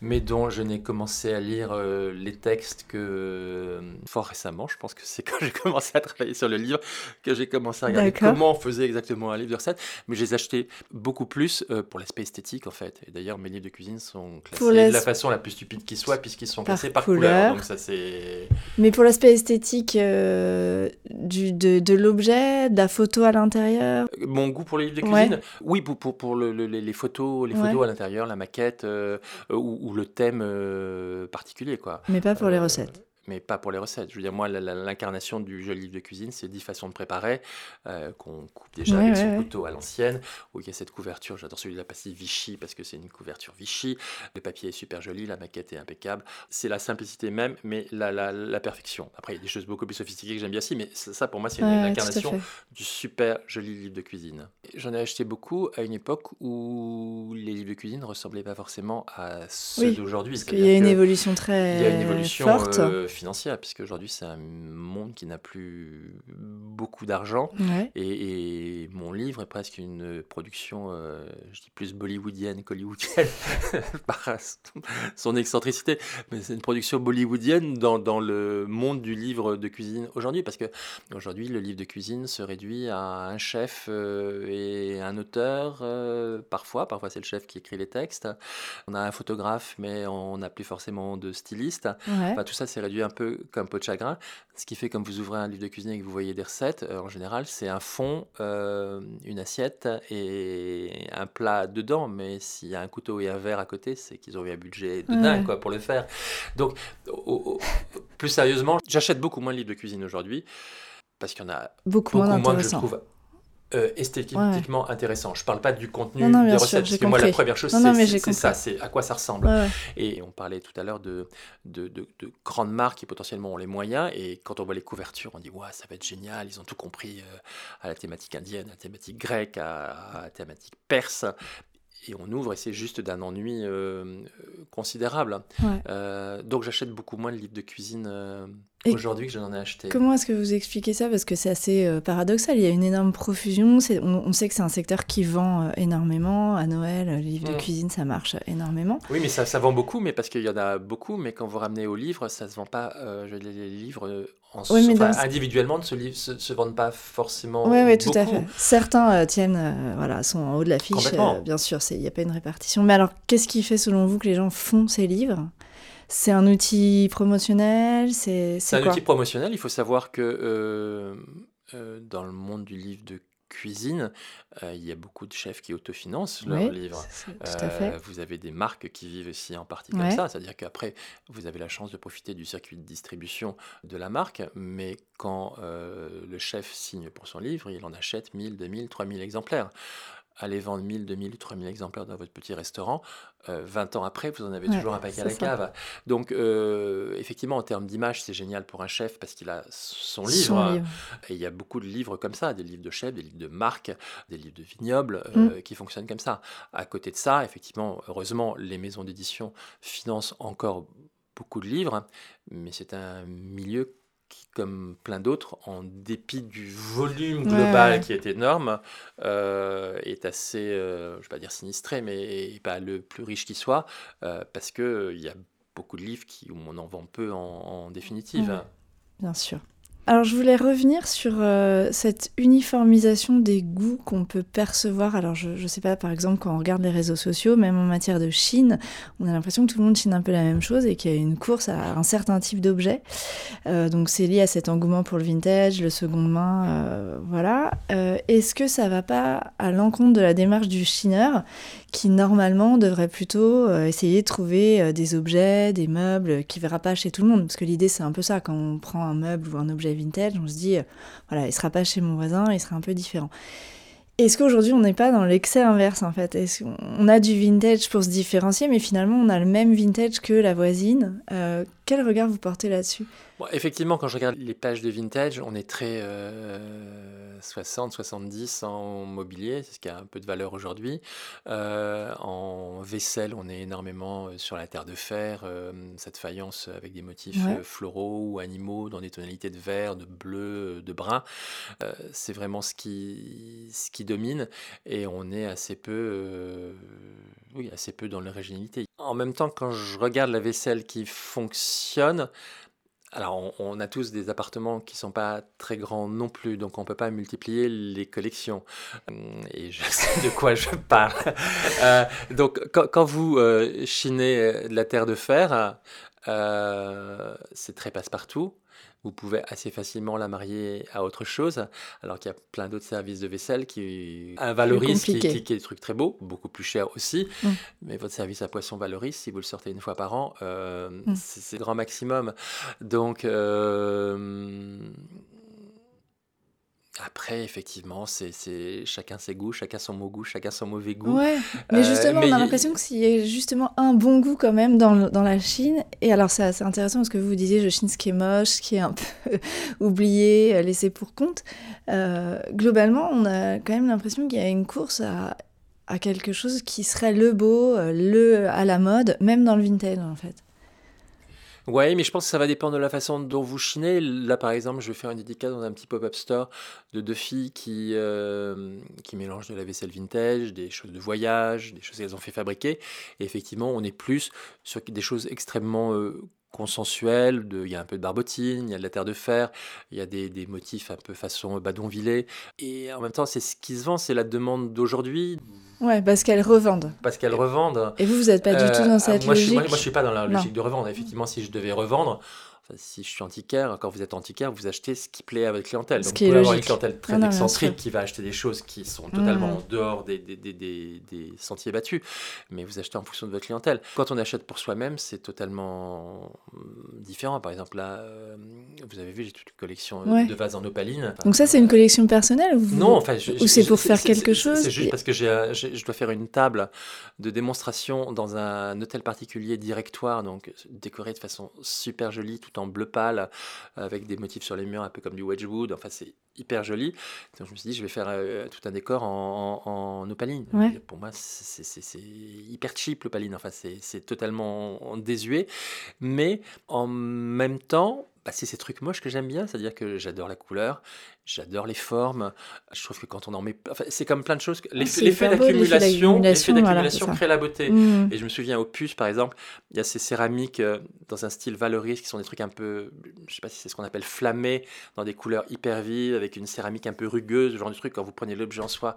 B: mais dont je n'ai commencé à lire euh, les textes que fort récemment. Je pense que c'est quand j'ai commencé à travailler sur le livre que j'ai commencé à regarder comment on faisait exactement un livre de recettes. Mais je les ai achetés beaucoup plus pour l'aspect esthétique en fait. Et d'ailleurs, mes livres de cuisine sont classés la façon la plus stupide qui soit, puisqu'ils sont classés par couleur. Donc ça, c'est...
A: Mais pour l'aspect esthétique euh, du, de, de l'objet, de la photo à l'intérieur
B: Mon goût pour les livres de cuisine Oui, pour, pour, pour le, les photos, les photos à l'intérieur, la maquette euh, ou, ou, le thème euh, particulier. quoi.
A: Mais pas pour les recettes
B: mais pas pour les recettes. Je veux dire, moi, l'incarnation du joli livre de cuisine, c'est 10 façons de préparer, euh, qu'on coupe déjà avec son couteau à l'ancienne, où il y a cette couverture. J'adore celui de la pastille Vichy parce que c'est une couverture Vichy. Le papier est super joli, la maquette est impeccable. C'est la simplicité même, mais la, la, la, perfection. Après, il y a des choses beaucoup plus sophistiquées que j'aime bien aussi, mais ça, pour moi, c'est l'incarnation du super joli livre de cuisine. J'en ai acheté beaucoup à une époque où les livres de cuisine ne ressemblaient pas forcément à ceux d'aujourd'hui.
A: Parce qu'il y a une évolution très il y a une évolution, forte. Euh,
B: financière, puisque aujourd'hui c'est un monde qui n'a plus beaucoup d'argent. Et, mon livre est presque une production, euh, je dis plus bollywoodienne qu'hollywoodienne, par son excentricité, mais c'est une production bollywoodienne dans, dans, le monde du livre de cuisine aujourd'hui, parce que aujourd'hui le livre de cuisine se réduit à un chef euh, et un auteur, euh, parfois, parfois c'est le chef qui écrit les textes. On a un photographe, mais on n'a plus forcément de styliste. Enfin, tout ça c'est réduit un peu comme peau de chagrin. Ce qui fait, comme vous ouvrez un livre de cuisine et que vous voyez des recettes, euh, en général, c'est un fond, euh, une assiette et un plat dedans. Mais s'il y a un couteau et un verre à côté, c'est qu'ils ont eu un budget de dingue quoi, pour le faire. Donc, plus sérieusement, j'achète beaucoup moins de livres de cuisine aujourd'hui parce qu'il y en a
A: beaucoup, moins, moins que je trouve
B: euh, esthétiquement intéressant. Je parle pas du contenu des recettes, parce que moi, la première chose, c'est ça, c'est à quoi ça ressemble. Et on parlait tout à l'heure de, de, de, grandes marques qui potentiellement ont les moyens, et quand on voit les couvertures, on dit, ouais, ça va être génial, ils ont tout compris euh, à la thématique indienne, à la thématique grecque, à, la thématique perse et on ouvre et c'est juste d'un ennui euh, considérable. donc j'achète beaucoup moins de livres de cuisine aujourd'hui que je n'en ai acheté.
A: Comment est-ce que vous expliquez ça? Parce que c'est assez euh, paradoxal. Il y a une énorme profusion. On, on, sait que c'est un secteur qui vend euh, énormément. À Noël, les livres de mm. cuisine, ça marche énormément.
B: Oui, mais ça, ça vend beaucoup, mais parce qu'il y en a beaucoup. Mais quand vous ramenez au livre, ça ne se vend pas. Euh, les, livres en individuellement ne se, se, se, vendent pas forcément.
A: Oui, oui, tout à fait. Certains tiennent, voilà, sont en haut de l'affiche. bien sûr, il n'y a pas une répartition. Mais alors, qu'est-ce qui fait selon vous que les gens font ces livres? C'est un outil promotionnel C'est
B: un outil promotionnel. Il faut savoir que euh, euh, dans le monde du livre de cuisine, euh, il y a beaucoup de chefs qui autofinancent leurs livres. vous avez des marques qui vivent aussi en partie comme ça, c'est-à-dire qu'après, vous avez la chance de profiter du circuit de distribution de la marque, mais quand le chef signe pour son livre, il en achète 1000, 2000, 3000 exemplaires allez vendre 1000, 2000, 3000 exemplaires dans votre petit restaurant, 20 euh, ans après, vous en avez toujours un paquet à la cave. Donc, euh, effectivement, en termes d'image, c'est génial pour un chef parce qu'il a son livre. Et il y a beaucoup de livres comme ça, des livres de chefs, des livres de marque, des livres de vignobles euh, mm. qui fonctionnent comme ça. À côté de ça, effectivement, heureusement, les maisons d'édition financent encore beaucoup de livres, mais c'est un milieu qui, comme plein d'autres, en dépit du volume global qui est énorme, euh, est assez, euh, je ne vais pas dire sinistré, mais pas le plus riche qui soit, euh, parce qu'il il y a beaucoup de livres qui, où on en vend peu en, définitive.
A: bien sûr. Alors je voulais revenir sur euh, cette uniformisation des goûts qu'on peut percevoir. Alors je ne sais pas, par exemple, quand on regarde les réseaux sociaux, même en matière de Chine, on a l'impression que tout le monde chine un peu la même chose et qu'il y a une course à un certain type d'objet. Euh, donc c'est lié à cet engouement pour le vintage, le seconde main, euh, voilà. Est-ce que ça va pas à l'encontre de la démarche du chineur qui normalement devrait plutôt essayer de trouver des objets, des meubles qui verra pas chez tout le monde Parce que l'idée c'est un peu ça, quand on prend un meuble ou un objet vintage, on se dit, euh, voilà, il sera pas chez mon voisin, il sera un peu différent. Est-ce qu'aujourd'hui on n'est pas dans l'excès inverse en fait? Est-ce qu'on a du vintage pour se différencier, mais finalement on a le même vintage que la voisine? Euh, Quel regard vous portez là-dessus?
B: Effectivement, quand je regarde les pages de vintage, on est très euh, 60, 70 en mobilier, c'est ce qui a un peu de valeur aujourd'hui. Euh, en vaisselle, on est énormément euh, sur la terre de fer, euh, cette faïence avec des motifs floraux ou animaux dans des tonalités de vert, de bleu, de brun. c'est vraiment ce qui, ce qui domine et on est assez peu, oui, assez peu dans l'originalité. En même temps, quand je regarde la vaisselle qui fonctionne, alors, on, a tous des appartements qui sont pas très grands non plus, donc on peut pas multiplier les collections. Hum, et je sais de quoi je parle. Euh, donc, quand, vous euh, chinez euh, de la terre de fer, c'est très passe-partout vous pouvez assez facilement la marier à autre chose, alors qu'il y a plein d'autres services de vaisselle qui valorisent, qui, qui, est des trucs très beaux, beaucoup plus chers aussi. Mm. Mais votre service à poisson valorise, si vous le sortez une fois par an, euh, mm. c'est grand maximum. Donc, euh, après, effectivement, c'est chacun ses goûts, chacun son mauvais goût, chacun son mauvais goût.
A: Ouais, mais euh, justement, on a l'impression qu'il y a justement un bon goût quand même dans, dans la Chine. Et alors, c'est intéressant parce que vous disiez, je chine ce qui est moche, ce qui est un peu oublié, euh, laissé pour compte. Euh, globalement, on a quand même l'impression qu'il y a une course à, à quelque chose qui serait le beau, le à la mode, même dans le vintage en fait.
B: Ouais, mais je pense que ça va dépendre de la façon dont vous chinez. Là, par exemple, je vais faire une dédicace dans un petit pop-up store de deux filles qui, euh, qui mélangent de la vaisselle vintage, des choses de voyage, des choses qu'elles ont fait fabriquer. Et effectivement, on est plus sur des choses extrêmement euh, consensuelles. De, il y a un peu de barbotine, il y a de la terre de fer, il y a des, des motifs un peu façon badonvillé. Et en même temps, c'est ce qui se vend, c'est la demande d'aujourd'hui.
A: Ouais, parce qu'elles revendent.
B: Parce qu'elles revendent.
A: Et vous, vous n'êtes pas du tout dans euh, cette
B: moi,
A: logique
B: je suis, moi, je suis pas dans la logique de revendre. Effectivement, si je devais revendre, si je suis antiquaire, quand vous êtes antiquaire, vous achetez ce qui plaît à votre clientèle. Donc, vous pouvez avoir une clientèle très excentrique qui va acheter des choses qui sont totalement en dehors des, des, des, des, sentiers battus, mais vous achetez en fonction de votre clientèle. Quand on achète pour soi-même, c'est totalement hum, différent. Par exemple, là, euh, vous avez vu, j'ai toute une collection de vases en opaline.
A: Donc ça, c'est une collection personnelle ou
B: Non, enfin,
A: ou c'est pour faire quelque chose
B: C'est juste parce que euh, je dois faire une table de démonstration dans un hôtel particulier directoire, donc décoré de façon super jolie, tout en bleu pâle, avec des motifs sur les murs, un peu comme du Wedgwood. Enfin, c'est hyper joli. Donc, je me suis dit, je vais faire euh, tout un décor en, en, opaline. Pour moi, c'est hyper cheap l'opaline. Enfin, c'est totalement désuet. Mais en même temps, bah, c'est ces trucs moches que j'aime bien, c'est-à-dire que j'adore la couleur, j'adore les formes. Je trouve que quand on en met, enfin, c'est comme plein de choses. Ah, l'effet d'accumulation, l'effet d'accumulation crée la beauté. Mmh. Et je me souviens au puce, par exemple, il y a ces céramiques euh, dans un style valoriste qui sont des trucs un peu, je sais pas si c'est ce qu'on appelle flammés, dans des couleurs hyper vives, avec une céramique un peu rugueuse, ce genre de truc. Quand vous prenez l'objet en soi,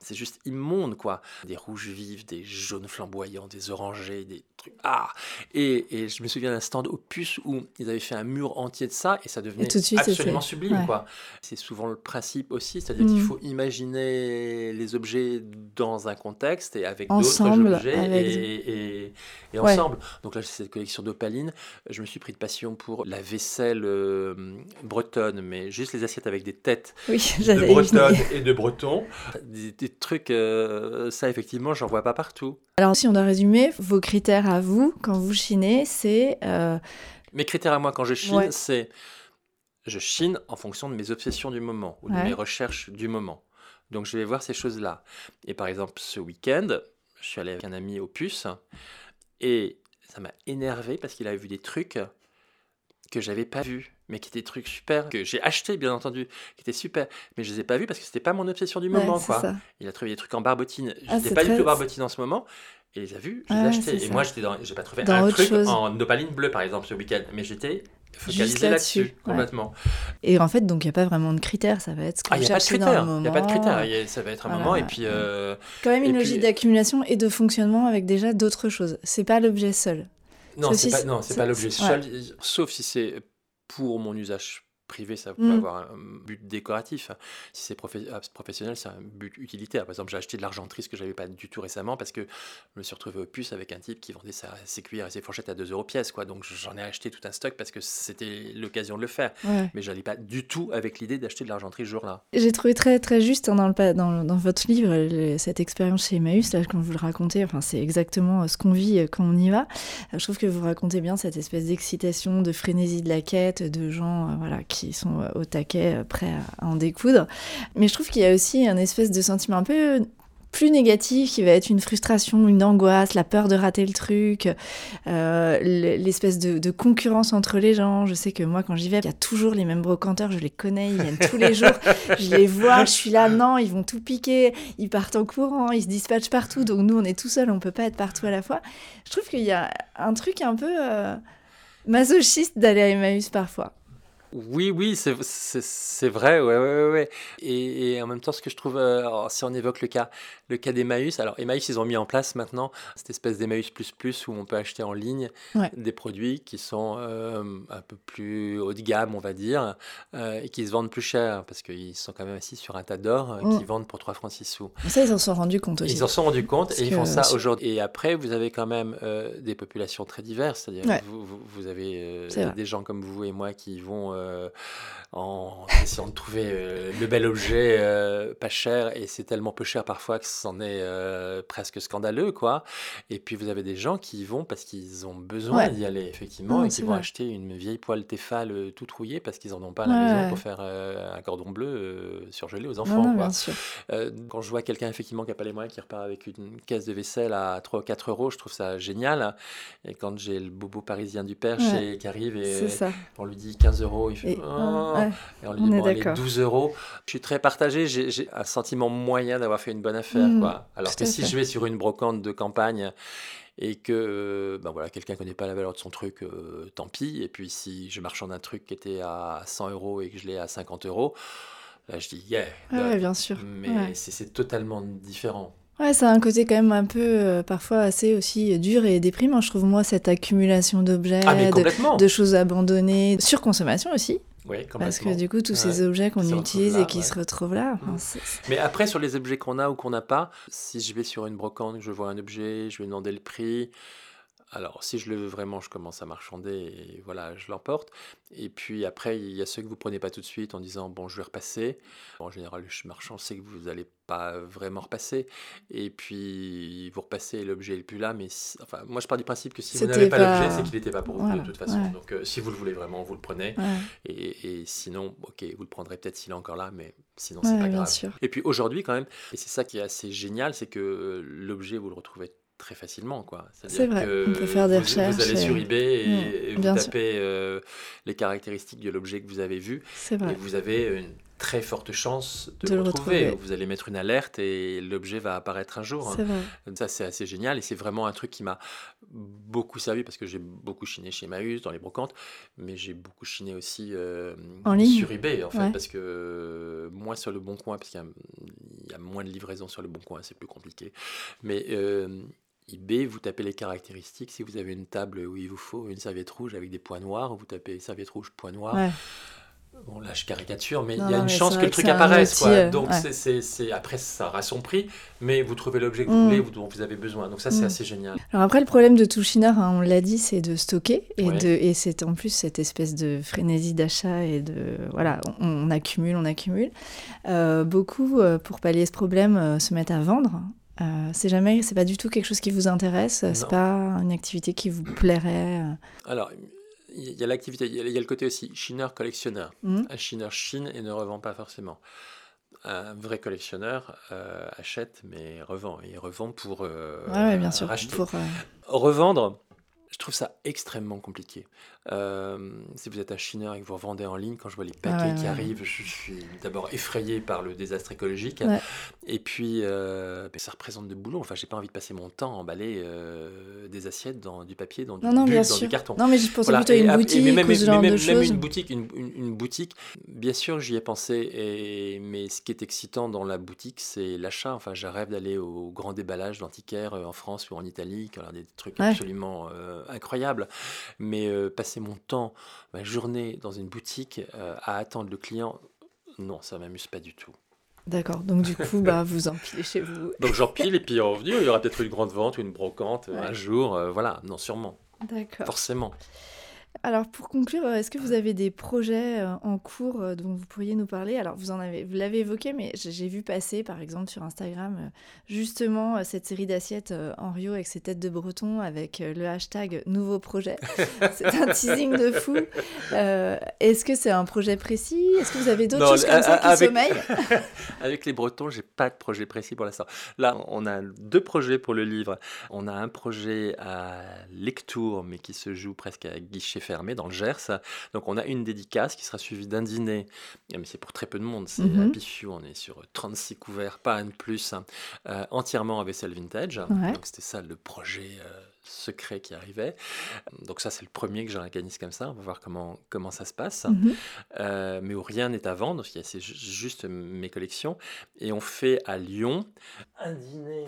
B: c'est juste immonde, quoi. Des rouges vifs, des jaunes flamboyants, des orangés, des trucs. Ah et, et je me souviens d'un stand puce où ils avaient fait un mur entier de ça et ça devenait absolument sublime, quoi. C'est souvent le principe aussi, c'est-à-dire qu'il mm. faut imaginer les objets dans un contexte et avec d'autres objets et, et, ensemble. Donc là, c'est cette collection d'opalines. Je me suis pris de passion pour la vaisselle euh, bretonne, mais juste les assiettes avec des têtes de bretonne et de breton. Des, trucs, euh, ça effectivement, j'en vois pas partout.
A: Alors si on doit résumer, vos critères à vous quand vous chinez, c'est... Euh,
B: mes critères à moi quand je chine, c'est je chine en fonction de mes obsessions du moment ou de mes recherches du moment. Donc je vais voir ces choses-là. Et par exemple, ce week-end, je suis allé avec un ami au puce et ça m'a énervé parce qu'il avait vu des trucs que j'avais pas vus, mais qui étaient des trucs super, que j'ai acheté bien entendu, qui étaient super, mais je les ai pas vus parce que c'était pas mon obsession du moment. quoi. Il a trouvé des trucs en barbotine, je n'étais ah, pas du tout barbotine en ce moment, et il les a vus, je les ai achetés. Et moi, j'étais dans, j'ai pas trouvé un truc en opaline bleue par exemple ce week-end, mais j'étais focalisé là-dessus, complètement.
A: Et en fait, donc il n'y a pas vraiment de critères, ça va être ce que
B: ah, Il n'y a, pas de critères, ça va être un moment et puis... Euh,
A: Quand même une logique d'accumulation et de fonctionnement avec déjà d'autres choses. C'est pas l'objet seul.
B: Non, c'est pas, non, pas l'objet seul, sauf si c'est pour mon usage privé, ça peut mm. avoir un but décoratif. Si c'est ah, professionnel, c'est un but utilitaire. Par exemple, j'ai acheté de l'argenterie, ce que j'avais pas du tout récemment, parce que je me suis retrouvé au puce avec un type qui vendait ses cuillères et ses fourchettes à 2 euros pièce. Quoi. Donc j'en ai acheté tout un stock parce que c'était l'occasion de le faire. Mais je n'allais pas du tout avec l'idée d'acheter de l'argenterie ce jour-là.
A: J'ai trouvé très, très juste hein, dans, le, dans, dans, votre livre cette expérience chez Emmaüs, là, quand vous le racontez, enfin, c'est exactement euh, ce qu'on vit euh, quand on y va. Euh, je trouve que vous racontez bien cette espèce d'excitation, de frénésie de la quête, de gens voilà, qui qui sont euh, au taquet, euh, prêts à en découdre. Mais je trouve qu'il y a aussi un espèce de sentiment un peu plus négatif qui va être une frustration, une angoisse, la peur de rater le truc, euh, l'espèce de, concurrence entre les gens. Je sais que moi, quand j'y vais, il y a toujours les mêmes brocanteurs, je les connais, ils viennent tous les jours, je les vois, je suis là, non, ils vont tout piquer, ils partent en courant, ils se dispatchent partout, donc nous, on est tout seul, on peut pas être partout à la fois. Je trouve qu'il y a un truc un peu masochiste d'aller à Emmaüs parfois.
B: Oui, oui, c'est vrai, ouais, ouais, ouais. Et, et, en même temps, ce que je trouve, euh, si on évoque le cas, le cas d'Emmaüs, alors Emmaüs, ils ont mis en place maintenant cette espèce d'Emmaüs plus plus où on peut acheter en ligne des produits qui sont euh, un peu plus haut de gamme, on va dire, euh, et qui se vendent plus cher parce qu'ils sont quand même assis sur un tas d'or qui mm. vendent pour 3 francs 6 sous.
A: Ça, ils en sont rendus compte aussi.
B: Ils en sont rendus compte et ils font ça aujourd'hui. Et après, vous avez quand même des populations très diverses, c'est-à-dire vous, vous, vous, avez des gens comme vous et moi qui vont euh, en essayant de trouver euh, le bel objet euh, pas cher. Et c'est tellement peu cher parfois que c'en est presque scandaleux quoi. Et puis vous avez des gens qui y vont parce qu'ils ont besoin d'y aller effectivement et qui vont acheter une vieille poêle Tefal tout trouillée parce qu'ils en ont pas à la maison pour faire un cordon bleu surgelé aux enfants quand je vois quelqu'un effectivement qui n'a pas les moyens qui repart avec une caisse de vaisselle à 3 ou 4 euros je trouve ça génial. Et quand j'ai le bobo parisien du père qui arrive et on lui dit 15 euros il fait ah. et on lui demande 12 euros. Je suis très partagé, j'ai un sentiment moyen d'avoir fait une bonne affaire. Mm, quoi. Alors que si je vais sur une brocante de campagne et que euh, ben voilà, quelqu'un ne connaît pas la valeur de son truc, euh, tant pis. Et puis si je marchande un truc qui était à 100 euros et que je l'ai à 50 euros, là je dis yeah.
A: Ah bien sûr.
B: Mais c'est totalement différent.
A: Ouais, ça a un côté quand même un peu, euh, parfois assez aussi dur et déprimant, je trouve, moi, cette accumulation d'objets,
B: ah,
A: de, de, choses abandonnées, surconsommation aussi.
B: Oui,
A: Parce que du coup, tous ces objets qu'on utilise et qui se retrouvent là.
B: Mm. Mais après, sur les objets qu'on a ou qu'on n'a pas, si je vais sur une brocante, je vois un objet, je vais demander le prix, alors, si je le veux vraiment, je commence à marchander et voilà, je l'emporte. Et puis après, il y a ceux que vous prenez pas tout de suite en disant bon, je vais repasser. En général, le marchand sait que vous n'allez pas vraiment repasser. Et puis vous repassez, l'objet n'est plus là. Mais enfin, moi, je pars du principe que si vous n'avez pas, l'objet, c'est qu'il n'était pas pour vous de toute façon. Donc, euh, si vous le voulez vraiment, vous le prenez. Et, sinon, ok, vous le prendrez peut-être s'il est encore là, mais sinon, c'est pas grave. Et puis aujourd'hui, quand même, et c'est ça qui est assez génial, c'est que euh, l'objet, vous le retrouvez très facilement. quoi.
A: C'est vrai, on peut faire des recherches.
B: Vous allez sur eBay et, vous tapez euh, les caractéristiques de l'objet que vous avez vu.
A: Vrai.
B: Et vous avez une très forte chance de, le retrouver. Vous allez mettre une alerte et l'objet va apparaître un jour.
A: Vrai.
B: Ça, c'est assez génial et c'est vraiment un truc qui m'a beaucoup servi parce que j'ai beaucoup chiné chez Maüs, dans les brocantes, mais j'ai beaucoup chiné aussi euh, sur eBay, en fait, parce que euh, moins sur le Bon Coin, parce qu'il y, a moins de livraison sur le Bon Coin, c'est plus compliqué. Mais eBay, vous tapez les caractéristiques. Si vous avez une table où il vous faut une serviette rouge avec des points noirs, vous tapez serviette rouge, point noir. Bon, là, je caricature, mais il y a une chance que le truc apparaisse. Euh, Donc, c'est, après, ça aura son prix, mais vous trouvez l'objet que vous mm. voulez, dont vous avez besoin. Donc, ça, c'est mm. assez génial.
A: Alors, après, le problème de tout chineur, hein, on l'a dit, c'est de stocker. Et, de, et c'est en plus cette espèce de frénésie d'achat et de. Voilà, on, accumule, on accumule. Euh, beaucoup, euh, pour pallier ce problème, se mettent à vendre. Euh, c'est jamais, c'est pas du tout quelque chose qui vous intéresse. C'est pas une activité qui vous plairait. Euh.
B: Alors, il y a l'activité, il y, a le côté aussi chineur collectionneur. Mmh. Un chineur chine et ne revend pas forcément. Un vrai collectionneur euh, achète mais revend. Il revend pour
A: ouais, bien sûr,
B: racheter.
A: Pour,
B: Revendre, je trouve ça extrêmement compliqué. Euh, si vous êtes un chineur et que vous revendez en ligne, quand je vois les paquets qui arrivent, je suis d'abord effrayé par le désastre écologique. Et puis, euh, ça représente de boulot. Enfin, j'ai pas envie de passer mon temps à emballer euh, des assiettes dans du papier, dans du,
A: non,
B: bulle,
A: dans
B: du carton.
A: Non, mais je pensais plutôt à une boutique
B: même,
A: ou ce genre
B: même,
A: de
B: même une boutique, une, une, boutique, bien sûr, j'y ai pensé. Et, mais ce qui est excitant dans la boutique, c'est l'achat. Enfin, je rêve d'aller au grand déballage d'antiquaires en France ou en Italie, qui a des trucs absolument incroyables. Mais passer mon temps, ma journée dans une boutique euh, à attendre le client, non, ça m'amuse pas du tout.
A: D'accord, donc du coup, bah, vous empilez chez vous.
B: Donc j'empile et puis en revenir, il y aura peut-être une grande vente ou une brocante un jour, euh, voilà, non, sûrement.
A: D'accord.
B: Forcément.
A: Alors pour conclure, euh, est-ce que vous avez des projets euh, en cours euh, dont vous pourriez nous parler? Alors vous en avez, vous l'avez évoqué, mais j'ai vu passer par exemple sur Instagram justement cette série d'assiettes en Rio avec ses têtes de breton avec le hashtag nouveau projet. c'est un teasing de fou. Est-ce que c'est un projet précis? Est-ce que vous avez d'autres choses comme ça qui avec... sommeillent?
B: Avec les Bretons, j'ai pas de projet précis pour l'instant. Là, on a deux projets pour le livre. On a un projet à lecture, mais qui se joue presque à guichet fermé dans le Gers. Donc on a une dédicace qui sera suivie d'un dîner, mais c'est pour très peu de monde, c'est mm à on est sur 36 couverts, pas un de plus, hein. euh, entièrement à vaisselle vintage. Donc c'était ça le projet. Euh, secret qui arrivait. Donc ça, c'est le premier que j'organise comme ça. On va voir comment, comment ça se passe. Mhm. Euh, mais où rien n'est à vendre, c'est juste mes collections. Et on fait à Lyon un dîner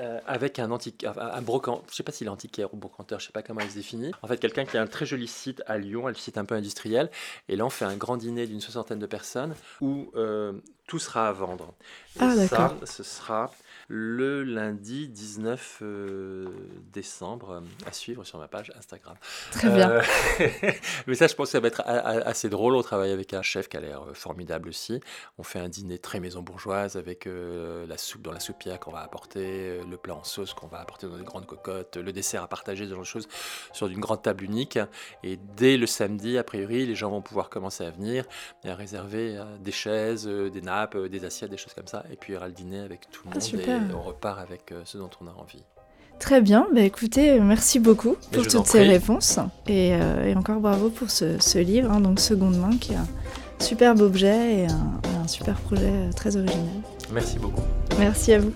B: euh, avec un, antique, un brocant, je sais pas s'il est antiquaire ou brocanteur, je sais pas comment il se définit. En fait, quelqu'un qui a un très joli site à Lyon, un site un peu industriel. Et là, on fait un grand dîner d'une soixantaine de personnes où euh, tout sera à vendre. Et
A: ah,
B: ça, ce sera le lundi 19 euh, décembre à suivre sur ma page Instagram.
A: Très bien. Euh,
B: mais ça, je pense que ça va être assez drôle. On travaille avec un chef qui a l'air euh, formidable aussi. On fait un dîner très maison bourgeoise avec la soupe dans la soupière qu'on va apporter, le plat en sauce qu'on va apporter dans des grandes cocottes, le dessert à partager, ce genre de choses sur une grande table unique. Et dès le samedi, a priori, les gens vont pouvoir commencer à venir et à réserver des chaises, des nappes, des assiettes, des choses comme ça. Et puis il y aura le dîner avec tout le ah, monde on repart avec euh, ce dont on a envie.
A: Très bien, bah écoutez, merci beaucoup pour toutes ces réponses euh, et, encore bravo pour ce, livre, hein, donc Seconde Main, qui est un superbe objet et un, un super projet euh, très original.
B: Merci beaucoup.
A: Merci à vous.